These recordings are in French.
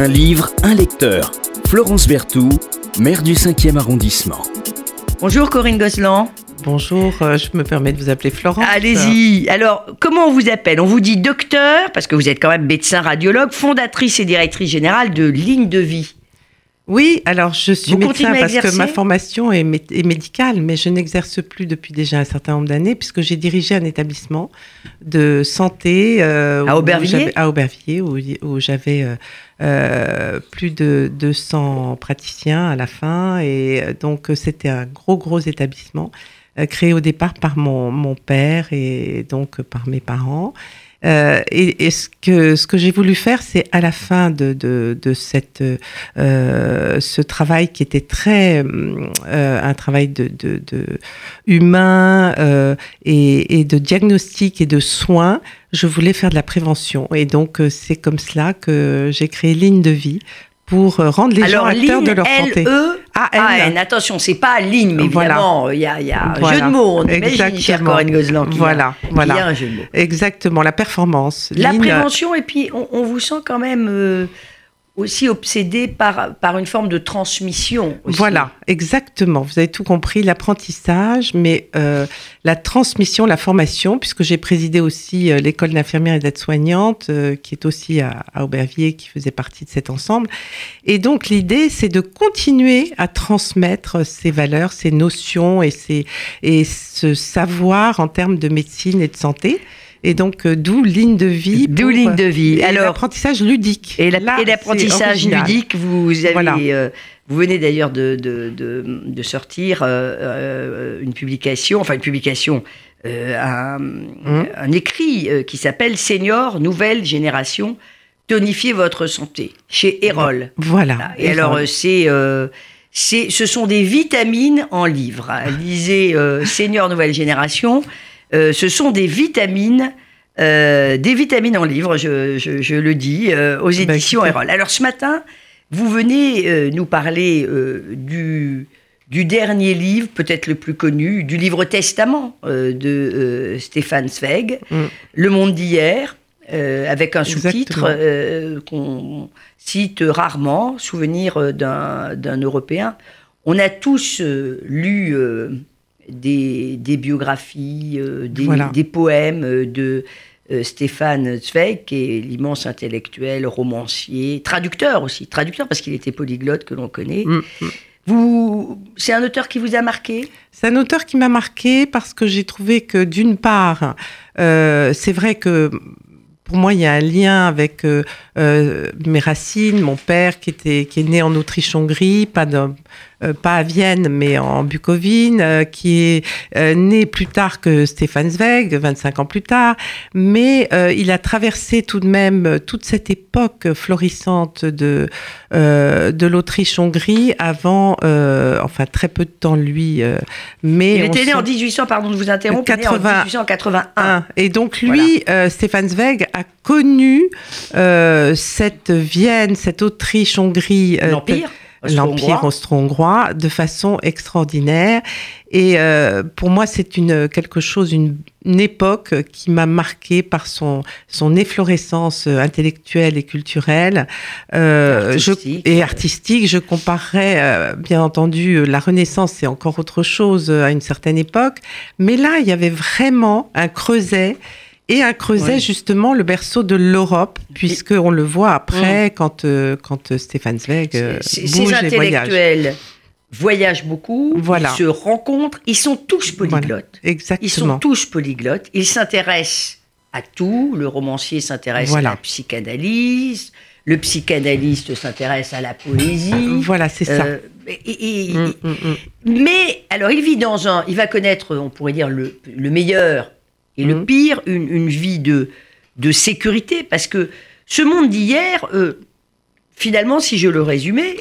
Un livre, un lecteur. Florence Berthoud, maire du 5e arrondissement. Bonjour Corinne Gosselin. Bonjour, euh, je me permets de vous appeler Florence. Allez-y. Alors, comment on vous appelle? On vous dit docteur, parce que vous êtes quand même médecin radiologue, fondatrice et directrice générale de Ligne de Vie. Oui, alors je suis Vous médecin parce que ma formation est, mé- est médicale, mais je n'exerce plus depuis déjà un certain nombre d'années puisque j'ai dirigé un établissement de santé euh, À Aubervilliers j'avais- À Aubervilliers, où, j'avais euh, euh, plus de 200 praticiens à la fin, et donc c'était un gros gros établissement créé au départ par mon, mon père et donc par mes parents. Euh, et, et ce que ce que j'ai voulu faire, c'est à la fin de de, de cette euh, ce travail qui était très euh, un travail de, de, de humain euh, et, et de diagnostic et de soins. Je voulais faire de la prévention et donc euh, c'est comme cela que j'ai créé Ligne de Vie pour euh, rendre les Alors, gens acteurs Ligne, de leur santé. A-N. Attention, c'est pas ligne, mais Voilà. évidemment, il y a, y a un Voilà. jeu de mots. On imagine, Exactement. chère Corinne Gosselin, qu'il Voilà, voilà. y a un jeu de mots. Exactement, la performance. La Ligne, prévention, et puis on, on vous sent quand même euh, aussi obsédé par, par une forme de transmission. Voilà, exactement. Vous avez tout compris, l'apprentissage, mais euh, la transmission, la formation, puisque j'ai présidé aussi euh, l'école d'infirmières et d'aide-soignante, euh, qui est aussi à, à Aubervilliers, qui faisait partie de cet ensemble. Et donc l'idée, c'est de continuer à transmettre ces valeurs, ces notions et, ces, et ce savoir en termes de médecine et de santé. Et donc, euh, d'où ligne de vie. D'où ligne de vie. et Alors, l'apprentissage ludique. Et l'apprentissage ludique, vous avez, Voilà. euh, vous venez d'ailleurs de, de, de, de sortir euh, euh, une publication, enfin une publication, euh, un, un écrit euh, qui s'appelle Senior, nouvelle génération, tonifier votre santé, chez Erol. Voilà. Voilà. Et alors, euh, c'est, euh, ce sont des vitamines en livre. hein. Lisez euh, Senior Nouvelle Génération. Euh, ce sont des vitamines, euh, des vitamines en livre, je, je- je le dis, euh, aux Bah, éditions. Erol. Alors, ce matin, vous venez nous parler du, du dernier livre, peut-être le plus connu, du livre Testament de Stéphane Zweig, Mm. Le monde d'hier, avec un sous-titre qu'on cite rarement, Souvenir d'un Européen. On a tous lu des, des biographies, euh, des, Voilà. des poèmes de euh, Stéphane Zweig, qui est l'immense intellectuel, romancier, traducteur aussi, traducteur parce qu'il était polyglotte que l'on connaît. Mm, mm. Vous, c'est un auteur qui vous a marqué? C'est un auteur qui m'a marqué parce que j'ai trouvé que d'une part, euh, c'est vrai que pour moi, il y a un lien avec euh, euh, mes racines, mon père qui était qui est né en Autriche-Hongrie, pas de- pas à Vienne, mais en Bucovine, euh, qui est euh, né plus tard que Stéphane Zweig, 25 ans plus tard, mais euh, il a traversé tout de même euh, toute cette époque florissante de euh, de l'Autriche-Hongrie avant, euh, enfin très peu de temps lui, euh, mais Il était né en 1800, pardon de vous en 80. 1881. un. Et donc lui, euh, Stéphane Zweig, a connu euh, cette Vienne, cette Autriche-Hongrie, euh, L'Empire l'Empire austro-hongrois, de façon extraordinaire. Et euh, pour moi, c'est une quelque chose, une, une époque qui m'a marqué par son son efflorescence intellectuelle et culturelle euh, je- et artistique. Je comparerais, euh, bien entendu, la Renaissance, c'est encore autre chose à une certaine époque, mais là, il y avait vraiment un creuset. Et un creuset, Ouais. justement, le berceau de l'Europe, puisque on le voit après quand, euh, quand euh, Stéphane Zweig euh, bouge et voyage. intellectuels voyagent beaucoup, Voilà. ils se rencontrent, ils sont tous polyglottes. Ils sont Exactement. tous polyglottes, ils s'intéressent à tout. Le romancier s'intéresse Voilà. à la psychanalyse, le psychanalyste s'intéresse à la poésie. Voilà, c'est ça. Euh, et- et- Mm, mm, mm. Mais alors, il vit dans un. Il va connaître, on pourrait dire, le, le meilleur et le Mhm. pire, une, une vie de, de sécurité. Parce que ce monde d'hier, euh, finalement, si je le résumais,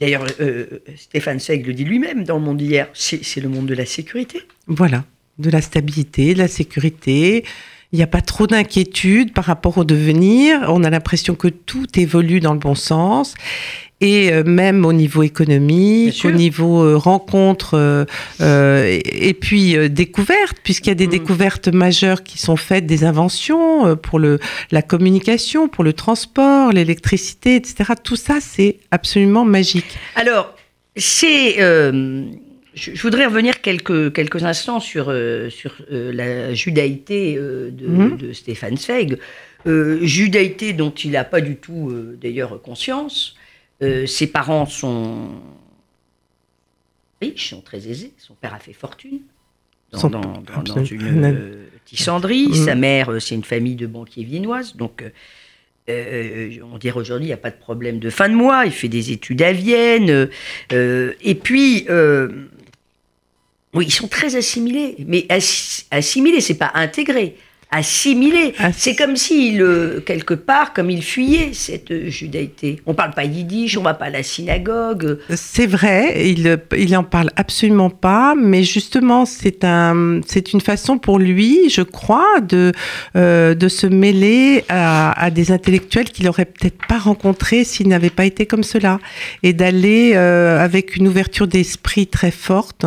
d'ailleurs, euh, Stéphane Zweig le dit lui-même dans le monde d'hier, c'est c'est le monde de la sécurité. Voilà, de la stabilité, de la sécurité. Il n'y a pas trop d'inquiétude par rapport au devenir. On a l'impression que tout évolue dans le bon sens. Et euh, même au niveau économique, au niveau euh, rencontre euh, euh, et, et puis euh, découverte, puisqu'il y a des Mm. découvertes majeures qui sont faites, des inventions pour le, la communication, pour le transport, l'électricité, etc. Tout ça, c'est absolument magique. Alors, c'est. Je, je voudrais revenir quelques, quelques instants sur, euh, sur euh, la judaïté euh, de, de Stéphane Zweig. Judaïté dont il n'a pas du tout, d'ailleurs, conscience. Ses parents sont riches, sont très aisés. Son père a fait fortune dans, Son- dans- dans- dans absolument. une tissanderie. Mhm. Sa mère, c'est une famille de banquiers viennoises. Donc, euh, on dirait aujourd'hui, il n'y a pas de problème de fin de mois. Il fait des études à Vienne. euh, et puis, euh, oui, ils sont très assimilés. Mais assi- assimilés, c'est pas intégrés. Assimilés. Ass- C'est comme s'il, euh, quelque part, comme il fuyait cette euh, judaïté. On parle pas yiddish, on va pas à la synagogue. C'est vrai, il il en parle absolument pas, mais justement c'est un c'est une façon pour lui, je crois, de euh, de se mêler à, à des intellectuels qu'il aurait peut-être pas rencontrés s'il n'avait pas été comme cela, et d'aller euh, avec une ouverture d'esprit très forte.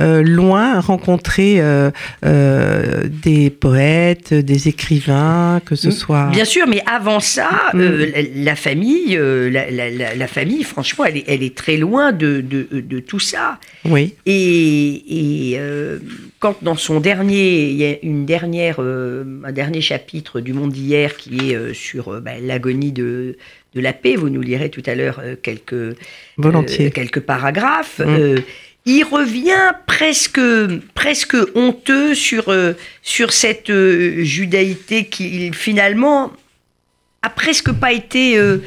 Euh, loin rencontrer euh, euh, des poètes, des écrivains, que ce Mm. soit. Bien sûr, mais avant ça, Mm. la, la famille, la, la- la- la famille, franchement, elle est, elle est très loin de, de- de tout ça. Oui, Et, et, quand dans son dernier, il y a une dernière, un dernier chapitre du Monde d'hier qui est sur bah, l'agonie de, de la paix, vous nous lirez tout à l'heure quelques, euh, quelques paragraphes. Mm. euh, il revient presque, presque honteux sur, euh, sur cette euh, judaïté qui finalement a presque pas été euh,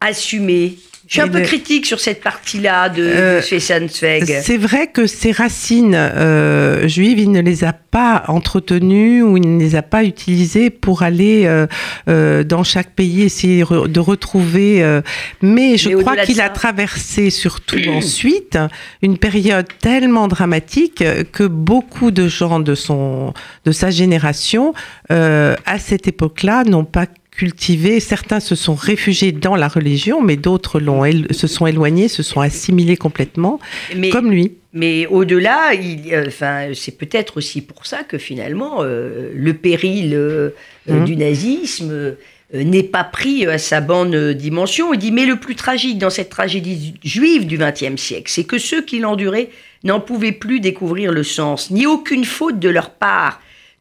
assumée. Je suis un peu critique sur cette partie-là de, Euh, de. C'est vrai que ses racines euh, juives, il ne les a pas entretenues ou il ne les a pas utilisées pour aller euh, euh, dans chaque pays essayer de retrouver. euh, mais je Mais crois qu'il a traversé surtout ensuite une période tellement dramatique que beaucoup de gens de son de sa génération euh, à cette époque-là n'ont pas cultivé. Certains se sont réfugiés dans la religion, mais d'autres l'ont se sont éloignés, se sont assimilés complètement, mais comme lui. mais au-delà, euh, enfin, c'est peut-être aussi pour ça que finalement, euh, le péril euh, euh, Mhm. du nazisme n'est pas pris à sa bonne dimension. Il dit, mais le plus tragique dans cette tragédie juive du XXe siècle, c'est que ceux qui l'enduraient n'en pouvaient plus découvrir le sens, ni aucune faute de leur part.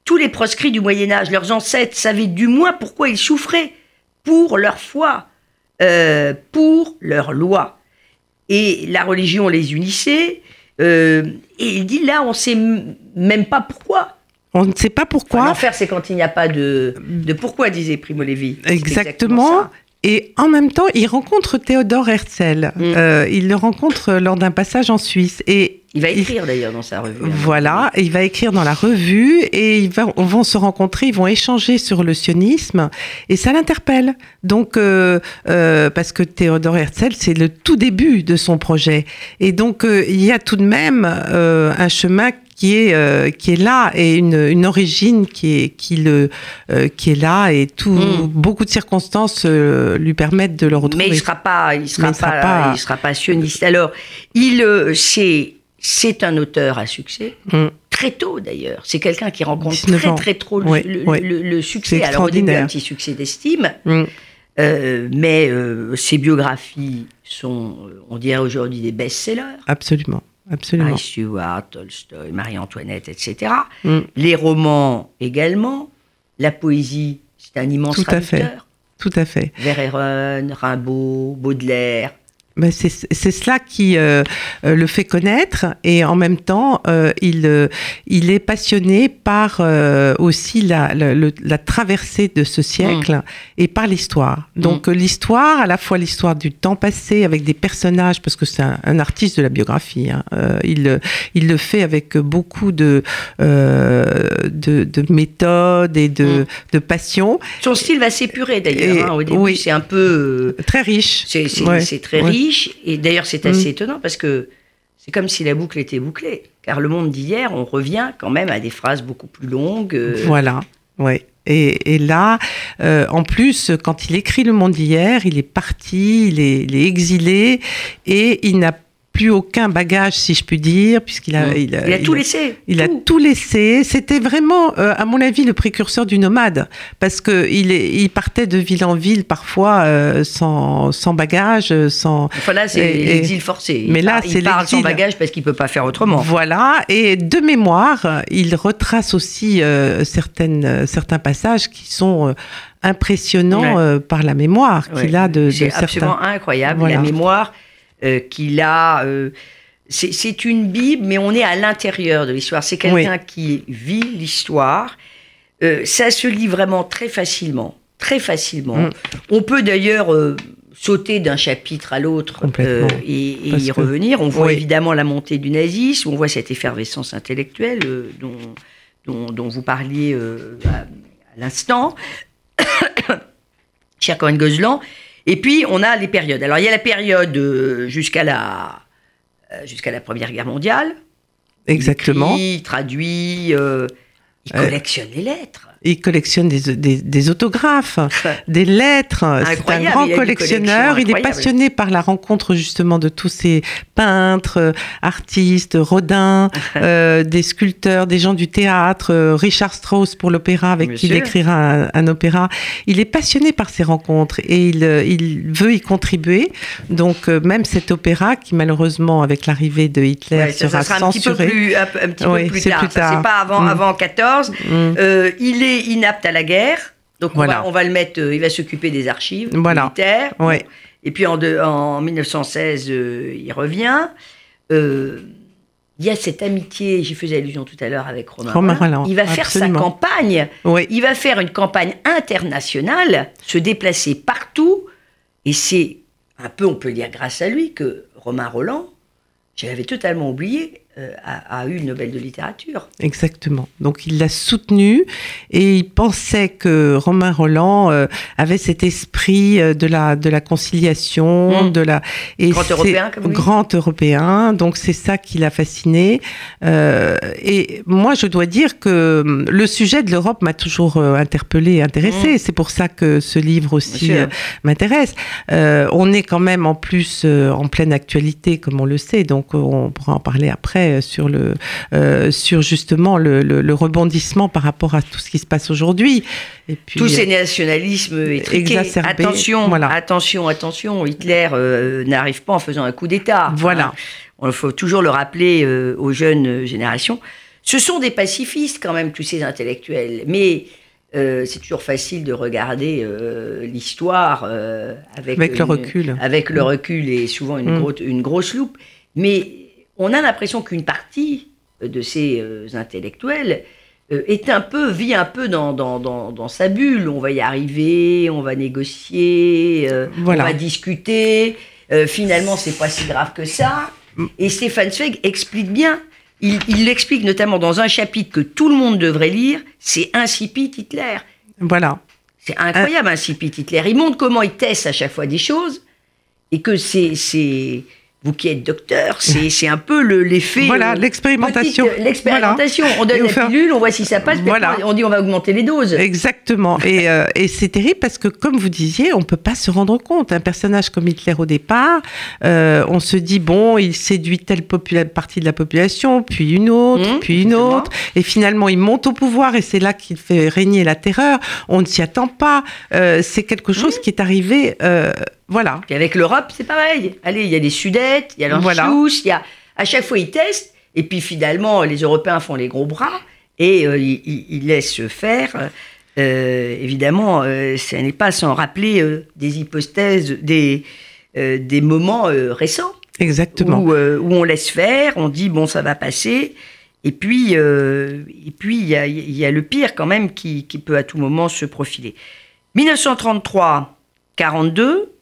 Tous les proscrits du Moyen Âge, leurs ancêtres savaient du moins pourquoi ils souffraient, pour leur foi, euh, pour leur loi. Et la religion les unissait. euh, et il dit là, on sait m- même pas pourquoi. On ne sait pas Enfin, pourquoi. L'enfer, c'est quand il n'y a pas de, de pourquoi, disait Primo Levi. Exactement. Et en même temps, il rencontre Théodore Herzl. Mm. Euh, il le rencontre lors d'un passage en Suisse. Et Il va écrire d'ailleurs dans sa revue. hein. Voilà, il va écrire dans la revue et ils vont, vont se rencontrer, ils vont échanger sur le sionisme et ça l'interpelle. Donc, euh, euh, parce que Théodore Herzl, c'est le tout début de son projet. Et donc, euh, il y a tout de même euh, un chemin qui est, euh, qui est là et une, une origine qui est, qui, le, euh, qui est là et tout, Mm. beaucoup de circonstances euh, lui permettent de le retrouver. Mais il sera pas, il sera Mais il sera pas, pas- il sera pas sioniste. Alors, il, c'est, c'est un auteur à succès. Mm. Très tôt d'ailleurs. C'est quelqu'un qui rencontre 19 très très tôt le, Ouais, le- ouais. le- le succès. Alors au début, un petit succès d'estime. Mm. Euh, mais euh, ses biographies sont, on dirait aujourd'hui, des best-sellers. Absolument, absolument. Stuart, Tolstoï, Marie-Antoinette, etc. Mm. Les romans également. La poésie, c'est un immense Tout à fait. traducteur. Tout à fait. Verhaeren, Rimbaud, Baudelaire. Ben, c'est c'est cela qui euh, euh, le fait connaître et en même temps euh, il euh, il est passionné par aussi la, la, le- la traversée de ce siècle et par l'histoire. Donc euh, l'histoire, à la fois l'histoire du temps passé avec des personnages parce que c'est un, un artiste de la biographie. hein. Il le- il le fait avec beaucoup de de, de méthodes et de, Mm. de passion. Son style va s'épurer d'ailleurs. Et- hein. Au début, oui. c'est un peu. Très riche. C'est c'est- Ouais, c'est très ouais. riche. Et d'ailleurs, c'est Mm. assez étonnant parce que c'est comme si la boucle était bouclée. Car le monde d'hier, on revient quand même à des phrases beaucoup plus longues. euh, Voilà. Oui. Et, et, là, euh, en plus, quand il écrit Le Monde d'hier, il est parti, il est, il est exilé et il n'a plus aucun bagage, si je puis dire, puisqu'il a, il a, il a tout laissé. Il tout. a tout laissé. C'était vraiment, euh, à mon avis, le précurseur du nomade, parce que il, est, il partait de ville en ville parfois euh, sans, sans bagage, sans. Enfin là, c'est l'exil forcé. Mais là, c'est il parle sans bagage parce qu'il peut pas faire autrement. Voilà. Et de mémoire, il retrace aussi euh, certaines, certains passages qui sont impressionnants Ouais. par la mémoire qu'il a de, de C'est certains. absolument incroyable. Voilà. La mémoire euh, qu'il a. euh, c'est une Bible, mais on est à l'intérieur de l'histoire. C'est quelqu'un qui vit l'histoire. Euh, ça se lit vraiment très facilement. Très facilement. Mm. On peut d'ailleurs sauter d'un chapitre à l'autre euh, et, y que- revenir. On voit Oui. évidemment la montée du nazisme, on voit cette effervescence intellectuelle euh, dont, dont, dont vous parliez euh, à, à l'instant, cher Cohen Gozlan. Et puis, on a les périodes. Alors, il y a la période euh, jusqu'à la, euh, jusqu'à la Première Guerre mondiale. Exactement. Il écrit, traduit, euh, il Euh, collectionne les lettres. Il collectionne des, des, des autographes, des lettres. C'est un grand collectionneur. collection Il est passionné par la rencontre justement de tous ces peintres, euh, artistes, Rodin, euh, des sculpteurs, des gens du théâtre, euh, Richard Strauss pour l'opéra avec Bien qui il écrira un, un opéra. Il est passionné par ces rencontres et il, il veut y contribuer. Donc euh, même cet opéra qui malheureusement avec l'arrivée de Hitler Ouais, sera ça sera un petit peu censuré. plus, un, petit Oui, peu plus tard. plus Ça, tard. C'est pas avant, Mm. avant 14. Mm. Euh, il est inapte à la guerre. Donc, on, va, on va le mettre, euh, il va s'occuper des archives Voilà. militaires. Ouais. Et puis en, de- en 1916, euh, il revient. Euh, il y a cette amitié, j'y faisais allusion tout à l'heure avec Romain. Romain Il va faire sa campagne. Oui. Il va faire une campagne internationale, se déplacer partout. Et c'est un peu, on peut dire grâce à lui, que Romain Roland, je l'avais totalement oublié, a, a eu le Nobel de littérature. Exactement. Donc il l'a soutenu et il pensait que Romain Roland euh, avait cet esprit euh, de la de la conciliation, Mm. de la et Grand européen, comme grand européen. Donc c'est ça qui l'a fasciné. Euh, et moi je dois dire que hum, le sujet de l'Europe m'a toujours euh, interpellé, et intéressé. C'est pour ça que ce livre aussi euh, m'intéresse. Euh, on est quand même en plus euh, en pleine actualité, comme on le sait, donc euh, on pourra en parler après euh, sur le euh, sur justement le, le- le rebondissement par rapport à tout ce qui se passe aujourd'hui. Et puis Tous ces euh, nationalismes étriqués. exacerbés, Attention, voilà. attention, attention. Hitler euh, n'arrive pas en faisant un coup d'État. Voilà. Il faut toujours le rappeler euh, aux jeunes générations. Ce sont des pacifistes quand même, tous ces intellectuels. Mais euh, c'est toujours facile de regarder euh, l'histoire euh, avec, Avec le recul. Avec le recul et souvent une, Mm. une grosse loupe. Mais on a l'impression qu'une partie de ces euh, intellectuels euh, est un peu, vit un peu dans, dans, dans, dans sa bulle. On va y arriver, on va négocier, euh, Voilà. on va discuter. Euh, finalement, c'est pas si grave que ça. Mm. Et Stéphane Zweig explique bien. Il il l'explique notamment dans un chapitre que tout le monde devrait lire. C'est Incipit Hitler. voilà. C'est incroyable, Incipit Hitler. Il montre comment il teste à chaque fois des choses et que c'est, c'est vous qui êtes docteur, c'est, c'est un peu le, l'effet. Voilà, euh, l'expérimentation. euh, l'expérimentation. On donne la fait un- pilule, on voit si ça passe, Voilà. on dit on va augmenter les doses. Exactement. Et, euh, et c'est terrible parce que, comme vous disiez, on peut pas se rendre compte. Un personnage comme Hitler au départ, euh, on se dit bon, il séduit telle partie de la population, puis une autre, Mmh, puis une autre, et finalement il monte au pouvoir et c'est là qu'il fait régner la terreur. On ne s'y attend pas. Euh, c'est quelque chose Mmh. qui est arrivé. Voilà. Puis avec l'Europe, c'est pareil. Allez, il y a des Sudètes, il y a Voilà. l'Anschluss, il y a à chaque fois ils testent, et puis finalement les Européens font les gros bras et euh, ils, laissent faire. Euh, évidemment, euh, ça n'est pas sans rappeler euh, des hypothèses, des des moments récents. Exactement. où, où on laisse faire, on dit bon ça va passer, et puis et puis il y a, il y a le pire quand même qui, qui peut à tout moment se profiler. 1933, 42,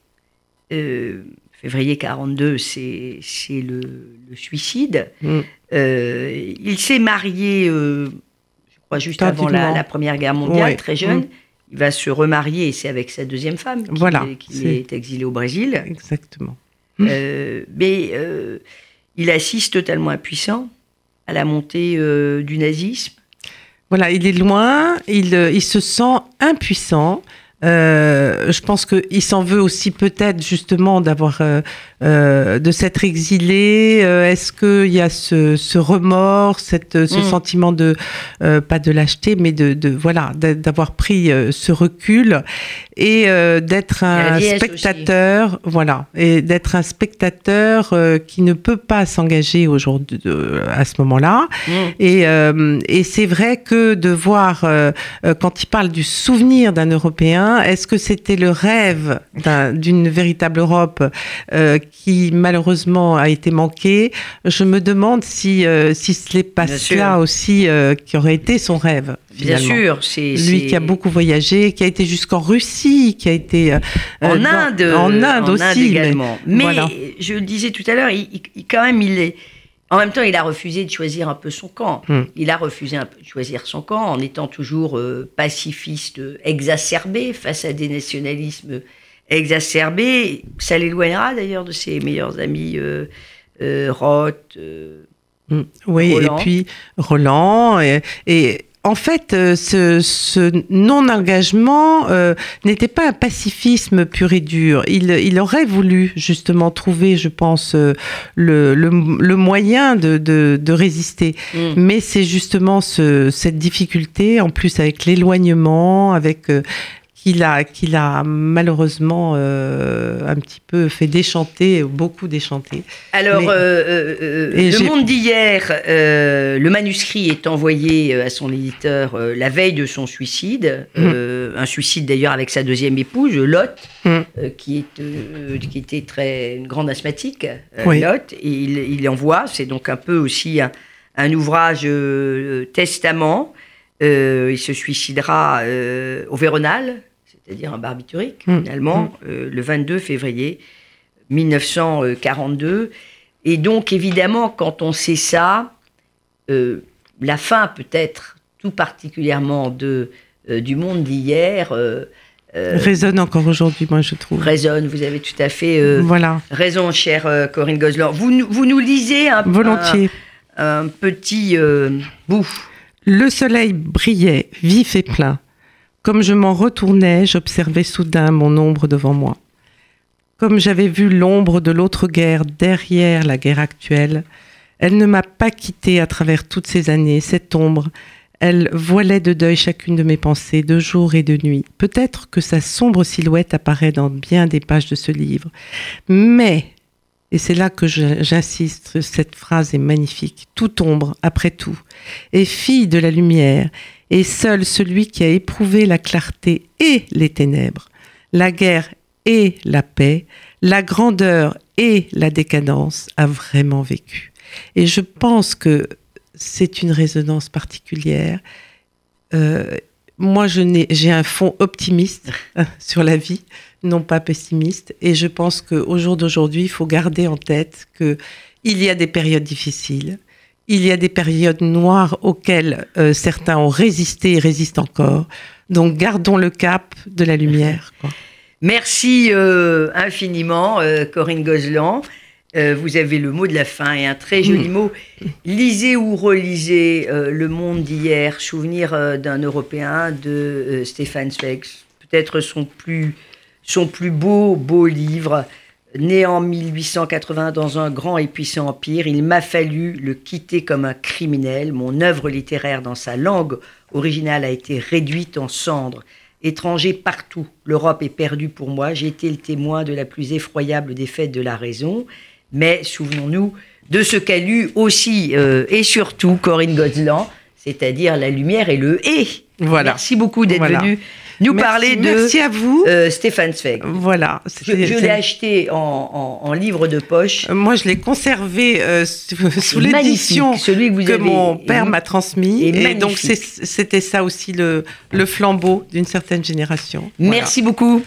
euh, février 42, c'est le, le suicide. Mm. Euh, il s'est marié, euh, je crois juste avant la, Première Guerre mondiale, Ouais. très jeune. Mm. Il va se remarier, et c'est avec sa deuxième femme qu'il Voilà, est, c'est- est exilé au Brésil. Exactement. Mais il assiste totalement impuissant à la montée du nazisme. Voilà, il est loin, il, il se sent impuissant. Euh, je pense qu'il s'en veut aussi peut-être justement d'avoir euh, euh, de s'être exilé. Euh, est-ce qu'il y a ce, ce remords, cette, ce Mm. sentiment de euh, pas de lâcheté, mais de, de voilà d'a- d'avoir pris euh, ce recul et euh, d'être un spectateur, voilà, et d'être un spectateur euh, qui ne peut pas s'engager aujourd'hui euh, à ce moment-là. Mm. Et, euh, et c'est vrai que de voir, euh, euh, quand il parle du souvenir d'un Européen, est-ce que c'était le rêve d'un- d'une véritable Europe euh, qui malheureusement a été manquée Je me demande si, euh, si ce n'est pas Bien cela sûr. aussi euh, qui aurait été son rêve. Bien finalement. sûr, c'est Lui qui a beaucoup voyagé, qui a été jusqu'en Russie, qui a été euh, en dans- Inde, en Inde en aussi, Inde mais- également. Mais, voilà. je le disais tout à l'heure, il, quand même, il est. En même temps, il a refusé de choisir un peu son camp. Hmm. Il a refusé un peu de choisir son camp en étant toujours pacifiste exacerbé face à des nationalismes exacerbés. Ça l'éloignera d'ailleurs de ses meilleurs amis euh, euh, Roth. euh, Mm. Oui, Roland. et puis Roland. Et, et en fait, euh, ce, ce non-engagement euh, n'était pas un pacifisme pur et dur. Il, il aurait voulu justement trouver, je pense, euh, le, le, le moyen de, de, de résister. hmm. Mais c'est justement ce, cette difficulté, en plus avec l'éloignement, avec euh, qu'il a, qu'il a malheureusement euh, un petit peu fait déchanter, beaucoup déchanter. Alors, Mais- euh, euh, Le Monde d'hier, le manuscrit est envoyé à son éditeur la veille de son suicide, Mm. un suicide d'ailleurs avec sa deuxième épouse, Lotte, Mm. qui, est, qui était très, une grande asthmatique, Oui. Lotte, et il, il envoie, c'est donc un peu aussi un, un ouvrage testament. Euh, il se suicidera euh, au Véronal, c'est-à-dire un barbiturique, Mm. finalement, euh, le 22 février 1942. Et donc, évidemment, quand on sait ça, la fin peut-être tout particulièrement de, du monde d'hier résonne encore aujourd'hui, moi je trouve. résonne. Vous avez tout à fait voilà, raison, chère Corinne Gosselin. Vous, nous- vous nous lisez un, volontiers. un, un petit bout. Le soleil brillait, vif et plein. Comme je m'en retournais, j'observais soudain mon ombre devant moi. Comme j'avais vu l'ombre de l'autre guerre derrière la guerre actuelle, elle ne m'a pas quitté à travers toutes ces années, cette ombre. Elle voilait de deuil chacune de mes pensées, de jour et de nuit. Peut-être que sa sombre silhouette apparaît dans bien des pages de ce livre. Mais, et c'est là que j'insiste, cette phrase est magnifique, toute ombre, après tout, est fille de la lumière, et seul celui qui a éprouvé la clarté et les ténèbres, la guerre et la paix, la grandeur et la décadence a vraiment vécu. Et je pense que c'est une résonance particulière. Euh, moi, je n'ai- j'ai un fond optimiste euh, sur la vie, non pas pessimiste. Et je pense qu'au jour d'aujourd'hui, il faut garder en tête que il y a des périodes difficiles, il y a des périodes noires auxquelles euh, certains ont résisté et résistent encore. Donc, gardons le cap de la lumière. quoi. Merci euh, infiniment, euh, Corinne Gozlan. Euh, vous avez le mot de la fin et un très joli mot. Lisez ou relisez euh, Le Monde d'hier, souvenir euh, d'un Européen de Stéphane Zweig. Peut-être son plus, son plus beau, beau livre. Né en 1880 dans un grand et puissant empire, il m'a fallu le quitter comme un criminel. Mon œuvre littéraire dans sa langue originale a été réduite en cendres. Étranger partout, l'Europe est perdue pour moi. J'ai été le témoin de la plus effroyable défaite de la raison. Mais souvenons-nous de ce qu'a lu aussi euh, et surtout Corinne Gozlan, c'est-à-dire la lumière et le et. Voilà. Merci beaucoup d'être Voilà. venu nous Merci- parler de Merci à vous. euh, Stéphane Zweig. voilà. Je, l'ai acheté en, en- en livre de poche. Euh, Moi, je l'ai conservé euh, sous, l'édition que que mon père m'a transmis. Et donc, magnifique. c'était ça aussi le, le flambeau d'une certaine génération. Voilà. Merci beaucoup.